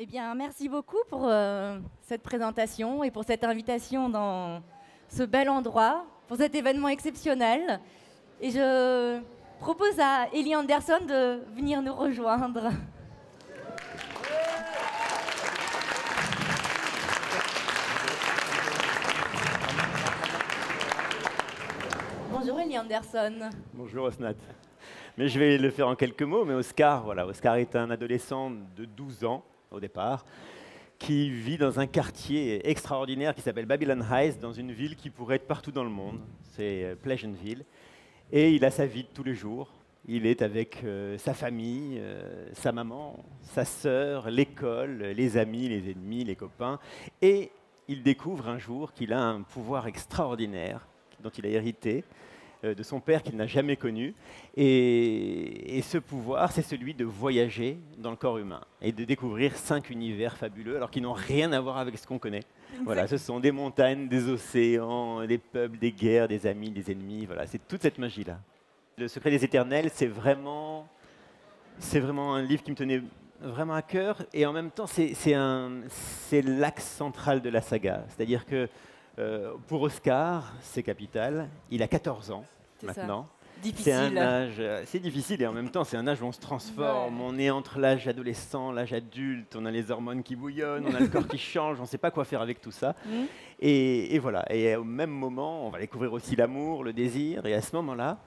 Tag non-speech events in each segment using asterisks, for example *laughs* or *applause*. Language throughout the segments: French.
Eh bien, merci beaucoup pour euh, cette présentation et pour cette invitation dans ce bel endroit, pour cet événement exceptionnel. Et je propose à Ellie Anderson de venir nous rejoindre. Bonjour Ellie Anderson. Bonjour Osnat. Mais je vais le faire en quelques mots. Mais Oscar, voilà, Oscar est un adolescent de 12 ans au départ, qui vit dans un quartier extraordinaire qui s'appelle Babylon Heights, dans une ville qui pourrait être partout dans le monde. C'est euh, Pleasantville. Et il a sa vie de tous les jours. Il est avec euh, sa famille, euh, sa maman, sa sœur, l'école, les amis, les ennemis, les copains. Et il découvre un jour qu'il a un pouvoir extraordinaire dont il a hérité, de son père qu'il n'a jamais connu. Et, ce pouvoir, c'est celui de voyager dans le corps humain et de découvrir cinq univers fabuleux, alors qu'ils n'ont rien à voir avec ce qu'on connaît. Voilà, ce sont des montagnes, des océans, des peuples, des guerres, des amis, des ennemis. Voilà, c'est toute cette magie-là. Le secret des éternels, c'est vraiment, c'est vraiment un livre qui me tenait vraiment à cœur et en même temps, c'est, c'est l'axe central de la saga. C'est-à-dire que euh, pour Oscar, c'est capital. Il a 14 ans maintenant. C'est un âge, euh, c'est difficile et en même temps c'est un âge où on se transforme. On est entre l'âge adolescent, l'âge adulte, on a les hormones qui bouillonnent, on a le corps qui *laughs* change, on ne sait pas quoi faire avec tout ça. Mm. Et, et, voilà. Et au même moment, on va découvrir aussi l'amour, le désir. Et à ce moment-là,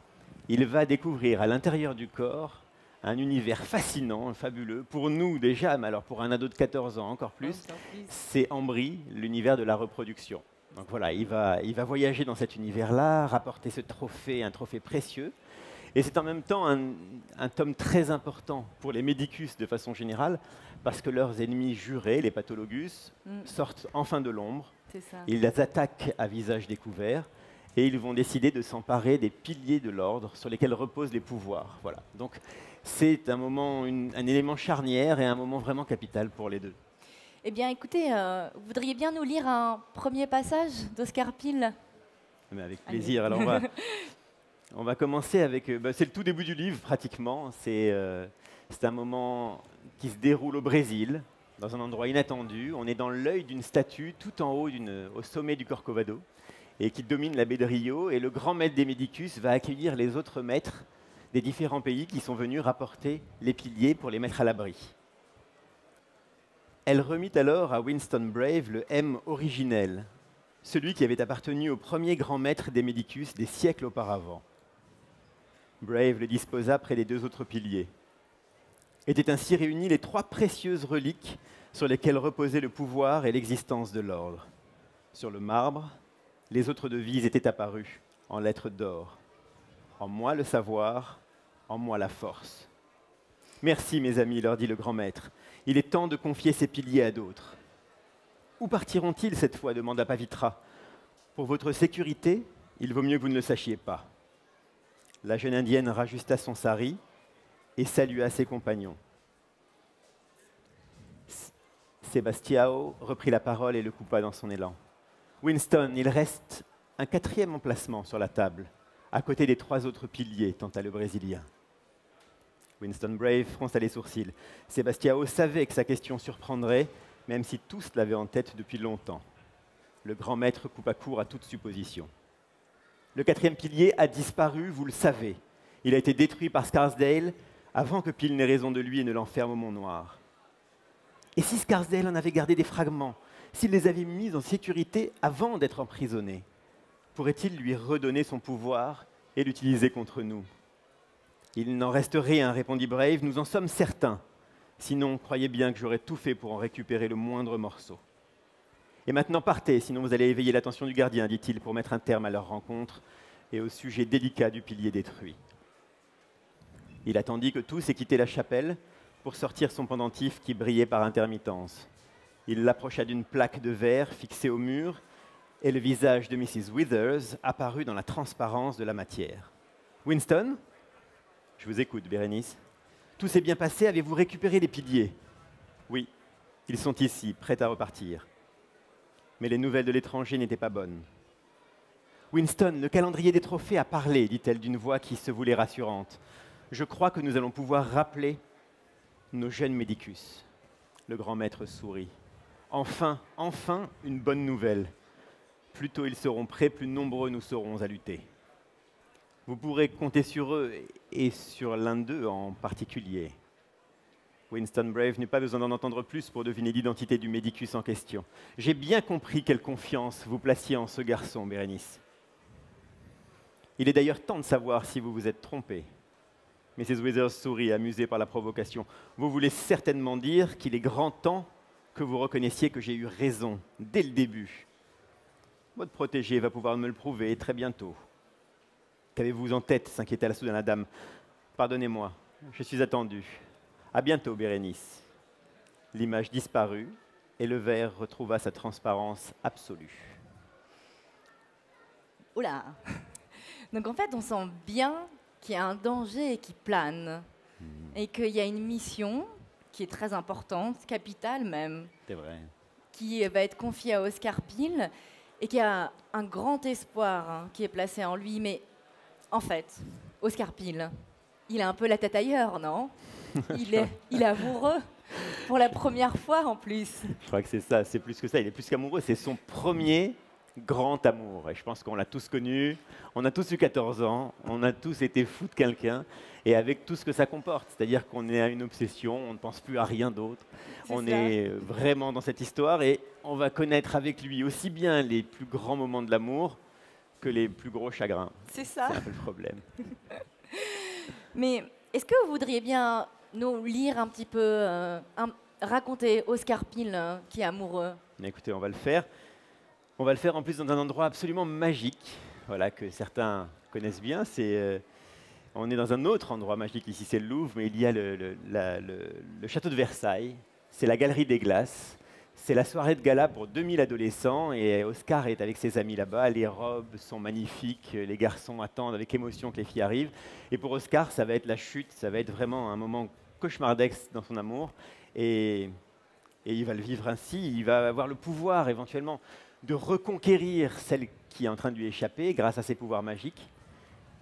il va découvrir à l'intérieur du corps un univers fascinant, fabuleux. Pour nous déjà, mais alors pour un ado de 14 ans encore plus, c'est Ambry, l'univers de la reproduction. Donc voilà, il va, il va voyager dans cet univers-là, rapporter ce trophée, un trophée précieux. Et c'est en même temps un, tome très important pour les médicus de façon générale, parce que leurs ennemis jurés, les pathologus, mm. sortent enfin de l'ombre. Ils les attaquent à visage découvert et ils vont décider de s'emparer des piliers de l'ordre sur lesquels reposent les pouvoirs. Voilà. Donc c'est un moment, un élément charnière et un moment vraiment capital pour les deux. Eh bien, écoutez, euh, vous voudriez bien nous lire un premier passage d'Oscar Pille Mais Avec plaisir. Alors, *laughs* on va, commencer avec. Euh, bah, c'est le tout début du livre, pratiquement. Euh, c'est un moment qui se déroule au Brésil, dans un endroit inattendu. On est dans l'œil d'une statue tout en haut, au sommet du Corcovado, et qui domine la baie de Rio. Et le grand maître des Médicus va accueillir les autres maîtres des différents pays qui sont venus rapporter les piliers pour les mettre à l'abri. Elle remit alors à Winston Brave le M originel, celui qui avait appartenu au premier grand maître des Médicus des siècles auparavant. Brave le disposa près des deux autres piliers. Étaient ainsi réunies les trois précieuses reliques sur lesquelles reposaient le pouvoir et l'existence de l'ordre. Sur le marbre, les autres devises étaient apparues en lettres d'or. En moi le savoir, en moi la force. Merci mes amis, leur dit le grand maître. Il est temps de confier ces piliers à d'autres. Où partiront-ils cette fois demanda Pavitra. Pour votre sécurité, il vaut mieux que vous ne le sachiez pas. La jeune indienne rajusta son sari et salua ses compagnons. Sébastiao reprit la parole et le coupa dans son élan. Winston, il reste un quatrième emplacement sur la table, à côté des trois autres piliers, tenta le Brésilien. Winston Brave fronça les sourcils. Sébastiao savait que sa question surprendrait, même si tous l'avaient en tête depuis longtemps. Le grand maître coupa court à toute supposition. Le quatrième pilier a disparu, vous le savez. Il a été détruit par Scarsdale avant que Pile n'ait raison de lui et ne l'enferme au Mont Noir. Et si Scarsdale en avait gardé des fragments, s'il les avait mis en sécurité avant d'être emprisonné, pourrait-il lui redonner son pouvoir et l'utiliser contre nous? Il n'en reste rien, répondit Brave, nous en sommes certains. Sinon, croyez bien que j'aurais tout fait pour en récupérer le moindre morceau. Et maintenant partez, sinon vous allez éveiller l'attention du gardien, dit-il, pour mettre un terme à leur rencontre et au sujet délicat du pilier détruit. Il attendit que tous aient quitté la chapelle pour sortir son pendentif qui brillait par intermittence. Il l'approcha d'une plaque de verre fixée au mur et le visage de Mrs. Withers apparut dans la transparence de la matière. Winston? Je vous écoute, Bérénice. Tout s'est bien passé, avez-vous récupéré les piliers? Oui, ils sont ici, prêts à repartir. Mais les nouvelles de l'étranger n'étaient pas bonnes. Winston, le calendrier des trophées a parlé, dit-elle d'une voix qui se voulait rassurante. Je crois que nous allons pouvoir rappeler nos jeunes médicus. Le grand maître sourit. Enfin, enfin, une bonne nouvelle. Plus tôt ils seront prêts, plus nombreux nous serons à lutter. Vous pourrez compter sur eux et sur l'un d'eux en particulier. Winston Brave n'eut pas besoin d'en entendre plus pour deviner l'identité du médicus en question. J'ai bien compris quelle confiance vous placiez en ce garçon, Bérénice. Il est d'ailleurs temps de savoir si vous vous êtes trompé. Mrs. Withers sourit, amusée par la provocation. Vous voulez certainement dire qu'il est grand temps que vous reconnaissiez que j'ai eu raison dès le début. Votre protégé va pouvoir me le prouver très bientôt. Qu'avez-vous en tête s'inquiéta la soudain la dame? Pardonnez-moi, je suis attendu. À bientôt, Bérénice. L'image disparut et le verre retrouva sa transparence absolue. Oula *laughs* Donc en fait, on sent bien qu'il y a un danger qui plane Hmm. et qu'il y a une mission qui est très importante, capitale même, C'est vrai. qui va être confiée à Oscar Pyle et qui a un grand espoir hein, qui est placé en lui. Mais en fait, Oscar Pyle, il a un peu la tête ailleurs, non? Il est, *laughs* il est amoureux pour la première fois en plus. Je crois que c'est ça, c'est plus que ça. Il est plus qu'amoureux, c'est son premier grand amour. Et je pense qu'on l'a tous connu, on a tous eu 14 ans, on a tous été fous de quelqu'un, et avec tout ce que ça comporte. C'est-à-dire qu'on est à une obsession, on ne pense plus à rien d'autre. On ça. est vraiment dans cette histoire, et on va connaître avec lui aussi bien les plus grands moments de l'amour que les plus gros chagrins. C'est ça. C'est un peu le problème. *laughs* Mais est-ce que vous voudriez bien nous lire un petit peu, euh, un- raconter Oscar Pyle euh, qui est amoureux? Écoutez, on va le faire. On va le faire en plus dans un endroit absolument magique, voilà, que certains connaissent bien. C'est, euh, on est dans un autre endroit magique ici, c'est le Louvre, mais il y a le, le- la- le- le château de Versailles, c'est la galerie des glaces, c'est la soirée de gala pour 2000 adolescents, et Oscar est avec ses amis là-bas, les robes sont magnifiques, les garçons attendent avec émotion que les filles arrivent, et pour Oscar, ça va être la chute, ça va être vraiment un moment cauchemardesque dans son amour, et, et il va le vivre ainsi, il va avoir le pouvoir éventuellement de reconquérir celle qui est en train de lui échapper grâce à ses pouvoirs magiques.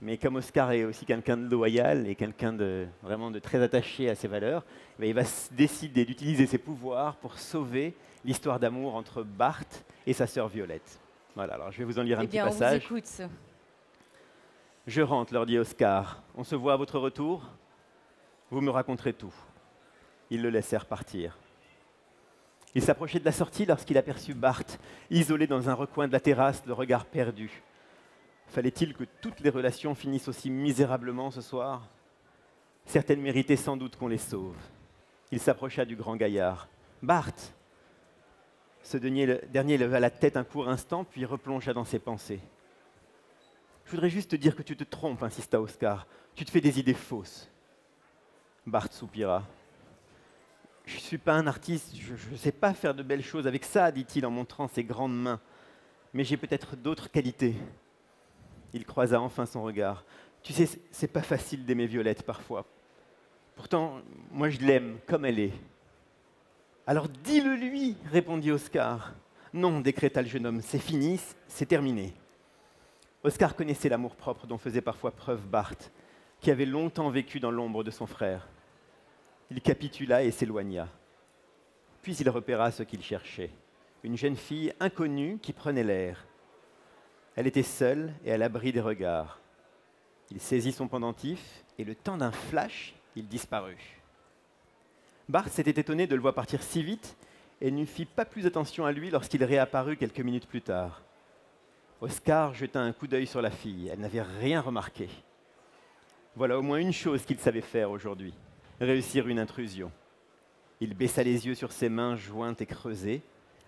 Mais comme Oscar est aussi quelqu'un de loyal et quelqu'un de vraiment de très attaché à ses valeurs, eh il va décider d'utiliser ses pouvoirs pour sauver l'histoire d'amour entre Bart et sa sœur Violette. Voilà, alors je vais vous en lire un Eh petit bien, on vous passage. écoute. Je rentre, leur dit Oscar. On se voit à votre retour? Vous me raconterez tout. Ils le laissèrent partir. Il s'approchait de la sortie lorsqu'il aperçut Bart, isolé dans un recoin de la terrasse, le regard perdu. Fallait-il que toutes les relations finissent aussi misérablement ce soir? Certaines méritaient sans doute qu'on les sauve. Il s'approcha du grand gaillard. Bart Ce dernier, leva la tête un court instant, puis replongea dans ses pensées. Je voudrais juste te dire que tu te trompes, insista Oscar. Tu te fais des idées fausses. Bart soupira. Je ne suis pas un artiste, je ne sais pas faire de belles choses avec ça, dit-il en montrant ses grandes mains. Mais j'ai peut-être d'autres qualités. Il croisa enfin son regard. Tu sais, c'est- pas facile d'aimer Violette parfois. Pourtant, moi je l'aime comme elle est. Alors dis-le lui, répondit Oscar. Non, décréta le jeune homme, c'est fini, c'est terminé. Oscar connaissait l'amour-propre dont faisait parfois preuve Bart, qui avait longtemps vécu dans l'ombre de son frère. Il capitula et s'éloigna. Puis il repéra ce qu'il cherchait, une jeune fille inconnue qui prenait l'air. Elle était seule et à l'abri des regards. Il saisit son pendentif et le temps d'un flash, il disparut. Bart s'était étonné de le voir partir si vite et ne fit pas plus attention à lui lorsqu'il réapparut quelques minutes plus tard. Oscar jeta un coup d'œil sur la fille. Elle n'avait rien remarqué. Voilà au moins une chose qu'il savait faire aujourd'hui, réussir une intrusion. Il baissa les yeux sur ses mains jointes et creusées.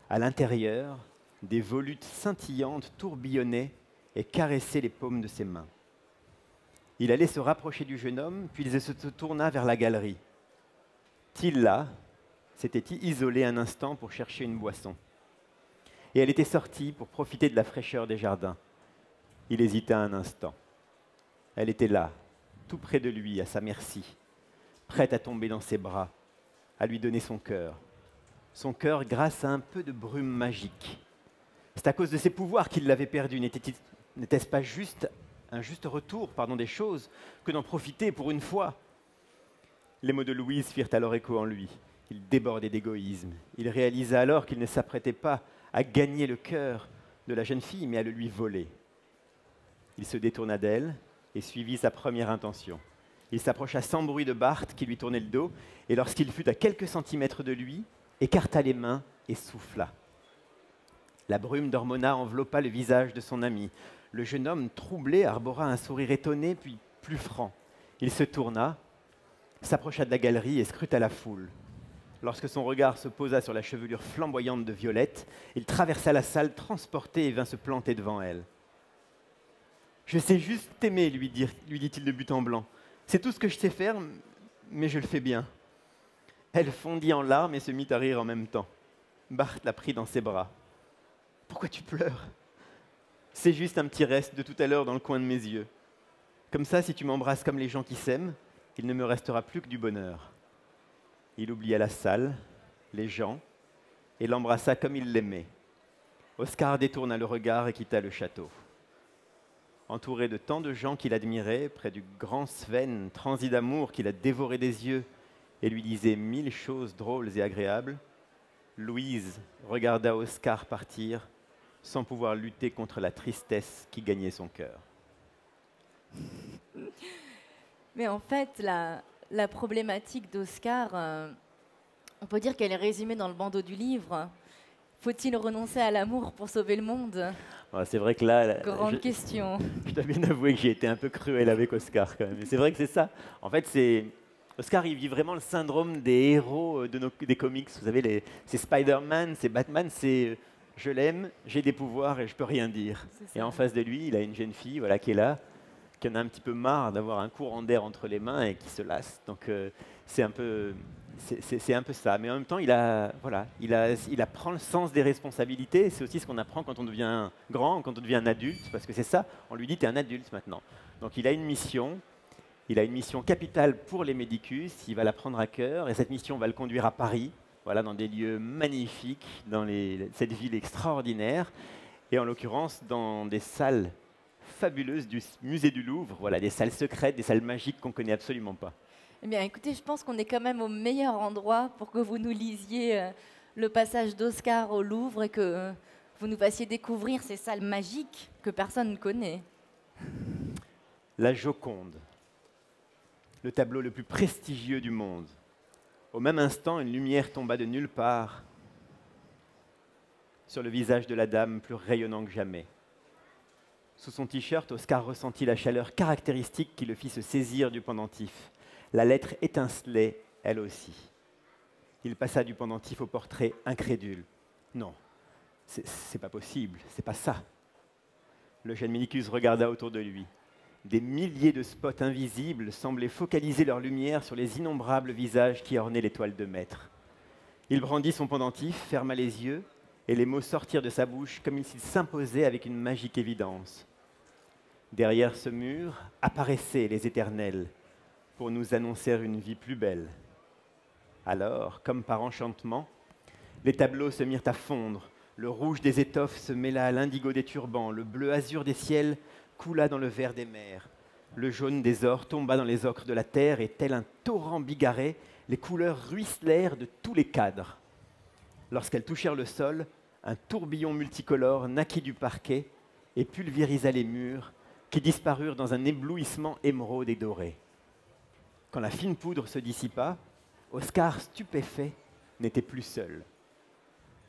À l'intérieur, des volutes scintillantes tourbillonnaient et caressaient les paumes de ses mains. Il allait se rapprocher du jeune homme, puis il se tourna vers la galerie. Tilla s'était isolée un instant pour chercher une boisson et elle était sortie pour profiter de la fraîcheur des jardins. Il hésita un instant. Elle était là, tout près de lui, à sa merci, prête à tomber dans ses bras, à lui donner son cœur. Son cœur grâce à un peu de brume magique. C'est à cause de ses pouvoirs qu'il l'avait perdu. N'était- N'était-ce pas juste un juste retour des choses que d'en profiter pour une fois? Les mots de Louise firent alors écho en lui. Il débordait d'égoïsme. Il réalisa alors qu'il ne s'apprêtait pas à gagner le cœur de la jeune fille, mais à le lui voler. Il se détourna d'elle et suivit sa première intention. Il s'approcha sans bruit de Barth qui lui tournait le dos, et lorsqu'il fut à quelques centimètres de lui, écarta les mains et souffla. La brume d'Hormona enveloppa le visage de son ami. Le jeune homme, troublé, arbora un sourire étonné, puis plus franc. Il se tourna, s'approcha de la galerie et scruta la foule. Lorsque son regard se posa sur la chevelure flamboyante de Violette, il traversa la salle transporté et vint se planter devant elle. Je sais juste t'aimer, lui, dit-il de but en blanc. C'est tout ce que je sais faire, mais je le fais bien. Elle fondit en larmes et se mit à rire en même temps. Bart la prit dans ses bras. Pourquoi tu pleures? C'est juste un petit reste de tout à l'heure dans le coin de mes yeux. Comme ça, si tu m'embrasses comme les gens qui s'aiment, il ne me restera plus que du bonheur. Il oublia la salle, les gens, et l'embrassa comme il l'aimait. Oscar détourna le regard et quitta le château entouré de tant de gens qu'il admirait, près du grand Sven, transi d'amour qu'il a dévoré des yeux et lui disait mille choses drôles et agréables, Louise regarda Oscar partir sans pouvoir lutter contre la tristesse qui gagnait son cœur. *laughs* Mais en fait, la, la problématique d'Oscar, euh, on peut dire qu'elle est résumée dans le bandeau du livre. Faut-il renoncer à l'amour pour sauver le monde? C'est vrai que là. Grande question. *laughs* Je dois bien avouer que j'ai été un peu cruel avec Oscar quand même. c'est vrai que c'est ça. En fait, c'est. Oscar, il vit vraiment le syndrome des héros euh, de nos, des comics. Vous savez, c'est Spider-Man, c'est Batman, c'est euh, je l'aime, j'ai des pouvoirs et je peux rien dire. Et en face de lui, il a une jeune fille voilà, qui est là, qui en a un petit peu marre d'avoir un courant d'air entre les mains et qui se lasse. Donc euh, c'est un peu c'est un peu ça. Mais en même temps, il, a, voilà, il, a, il apprend le sens des responsabilités. C'est aussi ce qu'on apprend quand on devient grand, quand on devient un adulte, parce que c'est ça. On lui dit, tu es un adulte maintenant. Donc il a une mission. Il a une mission capitale pour les Médicus. Il va la prendre à cœur. Et cette mission va le conduire à Paris, voilà, dans des lieux magnifiques, dans les, cette ville extraordinaire. Et en l'occurrence, dans des salles fabuleuses du musée du Louvre. Voilà, des salles secrètes, des salles magiques qu'on ne connaît absolument pas. Eh bien, écoutez, je pense qu'on est quand même au meilleur endroit pour que vous nous lisiez euh, le passage d'Oscar au Louvre et que euh, vous nous fassiez découvrir ces salles magiques que personne ne connaît. La Joconde, le tableau le plus prestigieux du monde. Au même instant, une lumière tomba de nulle part sur le visage de la dame plus rayonnant que jamais. Sous son t-shirt, Oscar ressentit la chaleur caractéristique qui le fit se saisir du pendentif. La lettre étincelait, elle aussi. Il passa du pendentif au portrait incrédule. Non, c'est pas possible, c'est pas ça. Le jeune Minicus regarda autour de lui. Des milliers de spots invisibles semblaient focaliser leur lumière sur les innombrables visages qui ornaient l'étoile de maître. Il brandit son pendentif, ferma les yeux, et les mots sortirent de sa bouche comme s'ils s'imposaient avec une magique évidence. Derrière ce mur apparaissaient les éternels, pour nous annoncer une vie plus belle. Alors, comme par enchantement, les tableaux se mirent à fondre, le rouge des étoffes se mêla à l'indigo des turbans, le bleu azur des ciels coula dans le vert des mers, le jaune des ors tomba dans les ocres de la terre, et tel un torrent bigarré, les couleurs ruisselèrent de tous les cadres. Lorsqu'elles touchèrent le sol, un tourbillon multicolore naquit du parquet et pulvérisa les murs, qui disparurent dans un éblouissement émeraude et doré. Quand la fine poudre se dissipa, Oscar, stupéfait, n'était plus seul.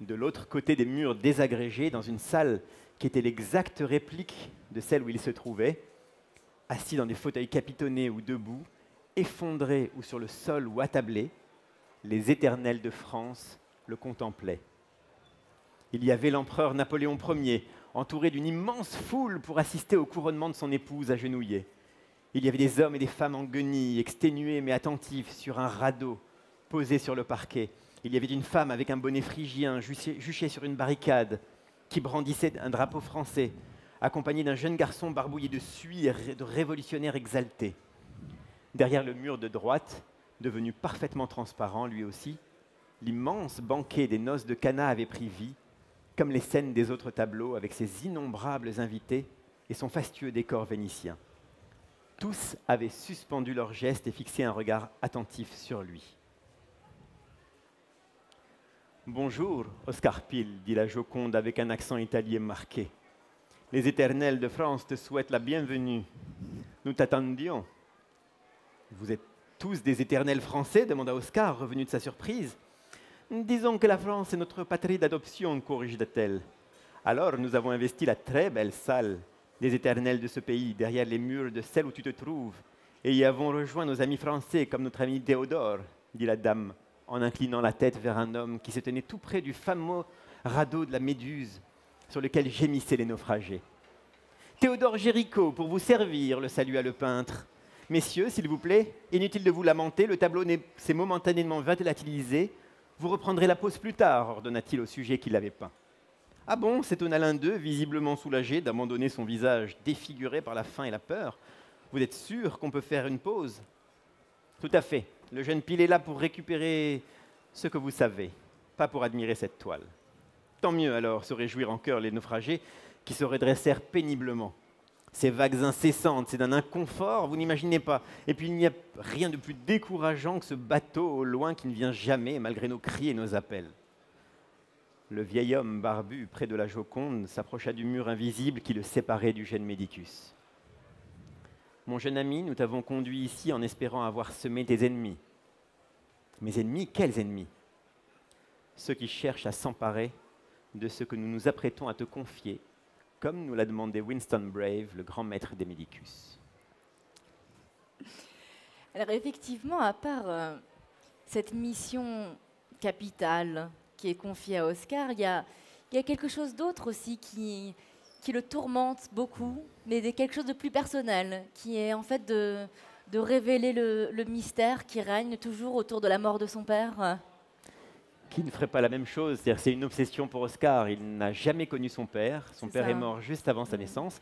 De l'autre côté des murs désagrégés, dans une salle qui était l'exacte réplique de celle où il se trouvait, assis dans des fauteuils capitonnés ou debout, effondrés ou sur le sol ou attablés, les éternels de France le contemplaient. Il y avait l'empereur Napoléon Ier, entouré d'une immense foule pour assister au couronnement de son épouse agenouillée. Il y avait des hommes et des femmes en guenilles, exténués mais attentifs, sur un radeau posé sur le parquet. Il y avait une femme avec un bonnet phrygien juché sur une barricade qui brandissait un drapeau français, accompagnée d'un jeune garçon barbouillé de suie et de révolutionnaire exalté. Derrière le mur de droite, devenu parfaitement transparent lui aussi, l'immense banquet des noces de Cana avait pris vie, comme les scènes des autres tableaux avec ses innombrables invités et son fastueux décor vénitien. Tous avaient suspendu leurs gestes et fixé un regard attentif sur lui. Bonjour, Oscar Pille, dit la Joconde avec un accent italien marqué. Les éternels de France te souhaitent la bienvenue. Nous t'attendions. Vous êtes tous des éternels français demanda Oscar, revenu de sa surprise. Disons que la France est notre patrie d'adoption, corrigea-t-elle. Alors nous avons investi la très belle salle des éternels de ce pays, derrière les murs de celle où tu te trouves, et y avons rejoint nos amis français comme notre ami Théodore, dit la dame, en inclinant la tête vers un homme qui se tenait tout près du fameux radeau de la Méduse sur lequel gémissaient les naufragés. Théodore Géricault, pour vous servir, le salua le peintre. Messieurs, s'il vous plaît, inutile de vous lamenter, le tableau s'est momentanément volatilisé. Vous reprendrez la pose plus tard, ordonna-t-il au sujet qui l'avait peint. Ah bon s'étonna l'un d'eux, visiblement soulagé d'abandonner son visage défiguré par la faim et la peur. Vous êtes sûr qu'on peut faire une pause Tout à fait. Le jeune Pile est là pour récupérer ce que vous savez, pas pour admirer cette toile. Tant mieux alors, se réjouir en cœur les naufragés qui se redressèrent péniblement. Ces vagues incessantes, c'est d'un inconfort, vous n'imaginez pas. Et puis il n'y a rien de plus décourageant que ce bateau au loin qui ne vient jamais, malgré nos cris et nos appels. Le vieil homme barbu près de la Joconde s'approcha du mur invisible qui le séparait du jeune Médicus. Mon jeune ami, nous t'avons conduit ici en espérant avoir semé tes ennemis. Mes ennemis, quels ennemis? Ceux qui cherchent à s'emparer de ce que nous nous apprêtons à te confier, comme nous l'a demandé Winston Brave, le grand maître des Médicus. Alors effectivement, à part euh, cette mission capitale qui est confiée à Oscar, il y a, y a quelque chose d'autre aussi qui, qui le tourmente beaucoup, mais quelque chose de plus personnel, qui est en fait de, de révéler le, le, mystère qui règne toujours autour de la mort de son père. Qui ne ferait pas la même chose c'est une obsession pour Oscar. Il n'a jamais connu son père. Son père est mort juste avant sa naissance.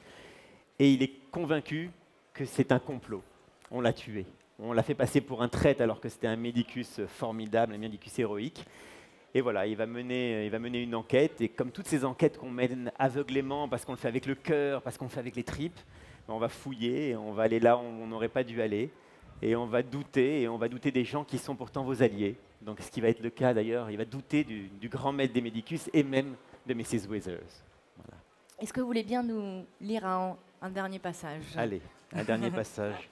Et il est convaincu que c'est un complot. On l'a tué. On l'a fait passer pour un traître alors que c'était un médicus formidable, un médicus héroïque. Et voilà, il va, mener, il va mener une enquête. Et comme toutes ces enquêtes qu'on mène aveuglément, parce qu'on le fait avec le cœur, parce qu'on le fait avec les tripes, ben, on va fouiller, on va aller là où on n'aurait pas dû aller. Et on va douter, et on va douter des gens qui sont pourtant vos alliés. Donc ce qui va être le cas d'ailleurs, il va douter du, grand maître des Médicus et même de Mrs. Withers. Voilà. Est-ce que vous voulez bien nous lire un, un dernier passage? Allez, un dernier *laughs* passage.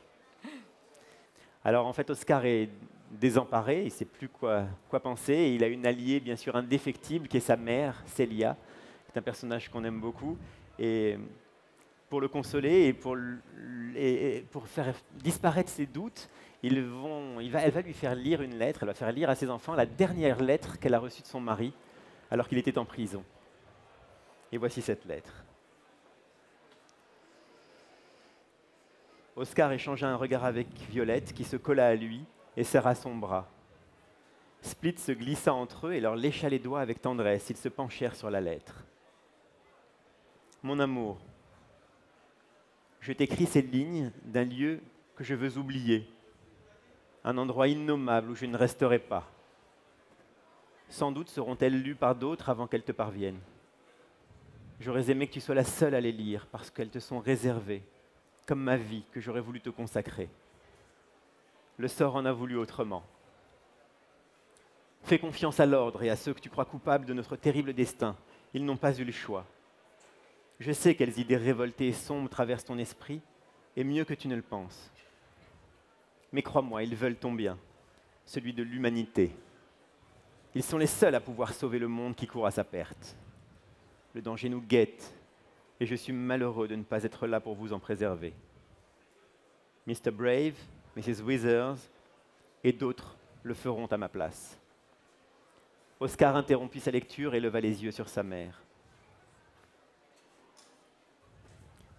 Alors en fait, Oscar est désemparé, il ne sait plus quoi, penser. Il a une alliée, bien sûr, indéfectible, qui est sa mère, Célia, qui est un personnage qu'on aime beaucoup. Et pour le consoler et pour, faire disparaître ses doutes, il elle va lui faire lire une lettre, elle va faire lire à ses enfants la dernière lettre qu'elle a reçue de son mari alors qu'il était en prison. Et voici cette lettre. Oscar échangea un regard avec Violette qui se colla à lui et serra son bras. Split se glissa entre eux et leur lécha les doigts avec tendresse. Ils se penchèrent sur la lettre. Mon amour, je t'écris ces lignes d'un lieu que je veux oublier, un endroit innommable où je ne resterai pas. Sans doute seront-elles lues par d'autres avant qu'elles te parviennent. J'aurais aimé que tu sois la seule à les lire parce qu'elles te sont réservées, comme ma vie que j'aurais voulu te consacrer le sort en a voulu autrement. Fais confiance à l'ordre et à ceux que tu crois coupables de notre terrible destin. Ils n'ont pas eu le choix. Je sais quelles idées révoltées et sombres traversent ton esprit, et mieux que tu ne le penses. Mais crois-moi, ils veulent ton bien, celui de l'humanité. Ils sont les seuls à pouvoir sauver le monde qui court à sa perte. Le danger nous guette, et je suis malheureux de ne pas être là pour vous en préserver. Mr. Brave, Mrs. Withers et d'autres le feront à ma place. Oscar interrompit sa lecture et leva les yeux sur sa mère.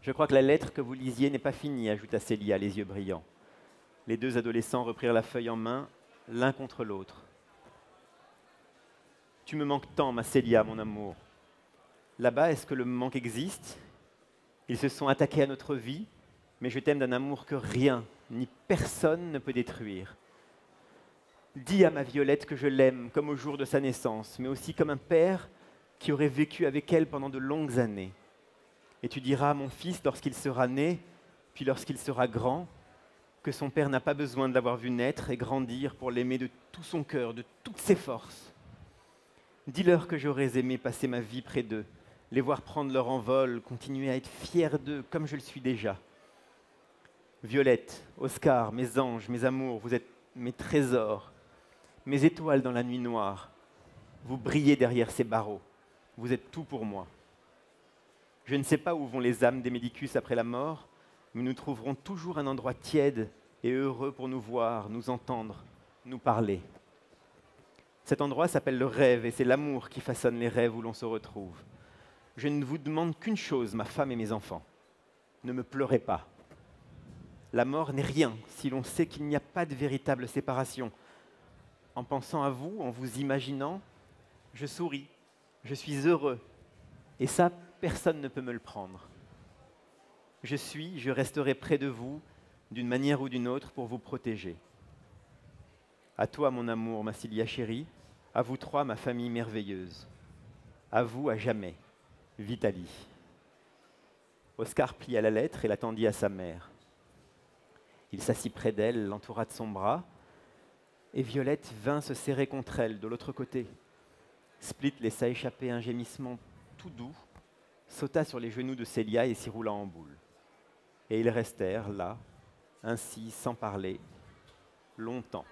Je crois que la lettre que vous lisiez n'est pas finie, ajouta Célia, les yeux brillants. Les deux adolescents reprirent la feuille en main, l'un contre l'autre. Tu me manques tant, ma Célia, mon amour. Là-bas, est-ce que le manque existe? Ils se sont attaqués à notre vie, mais je t'aime d'un amour que rien ni personne ne peut détruire. Dis à ma Violette que je l'aime comme au jour de sa naissance, mais aussi comme un père qui aurait vécu avec elle pendant de longues années. Et tu diras à mon fils lorsqu'il sera né, puis lorsqu'il sera grand, que son père n'a pas besoin de l'avoir vu naître et grandir pour l'aimer de tout son cœur, de toutes ses forces. Dis-leur que j'aurais aimé passer ma vie près d'eux, les voir prendre leur envol, continuer à être fier d'eux comme je le suis déjà. Violette, Oscar, mes anges, mes amours, vous êtes mes trésors, mes étoiles dans la nuit noire. Vous brillez derrière ces barreaux. Vous êtes tout pour moi. Je ne sais pas où vont les âmes des médicus après la mort, mais nous trouverons toujours un endroit tiède et heureux pour nous voir, nous entendre, nous parler. Cet endroit s'appelle le rêve et c'est l'amour qui façonne les rêves où l'on se retrouve. Je ne vous demande qu'une chose, ma femme et mes enfants. Ne me pleurez pas. La mort n'est rien si l'on sait qu'il n'y a pas de véritable séparation. En pensant à vous, en vous imaginant, je souris, je suis heureux. Et ça, personne ne peut me le prendre. Je suis, je resterai près de vous d'une manière ou d'une autre pour vous protéger. À toi, mon amour, ma Cilia chérie, à vous trois, ma famille merveilleuse. À vous à jamais, Vitalie. Oscar plia la lettre et l'attendit à sa mère. Il s'assit près d'elle, l'entoura de son bras, et Violette vint se serrer contre elle de l'autre côté. Split laissa échapper un gémissement tout doux, sauta sur les genoux de Célia et s'y roula en boule. Et ils restèrent là, ainsi, sans parler, longtemps.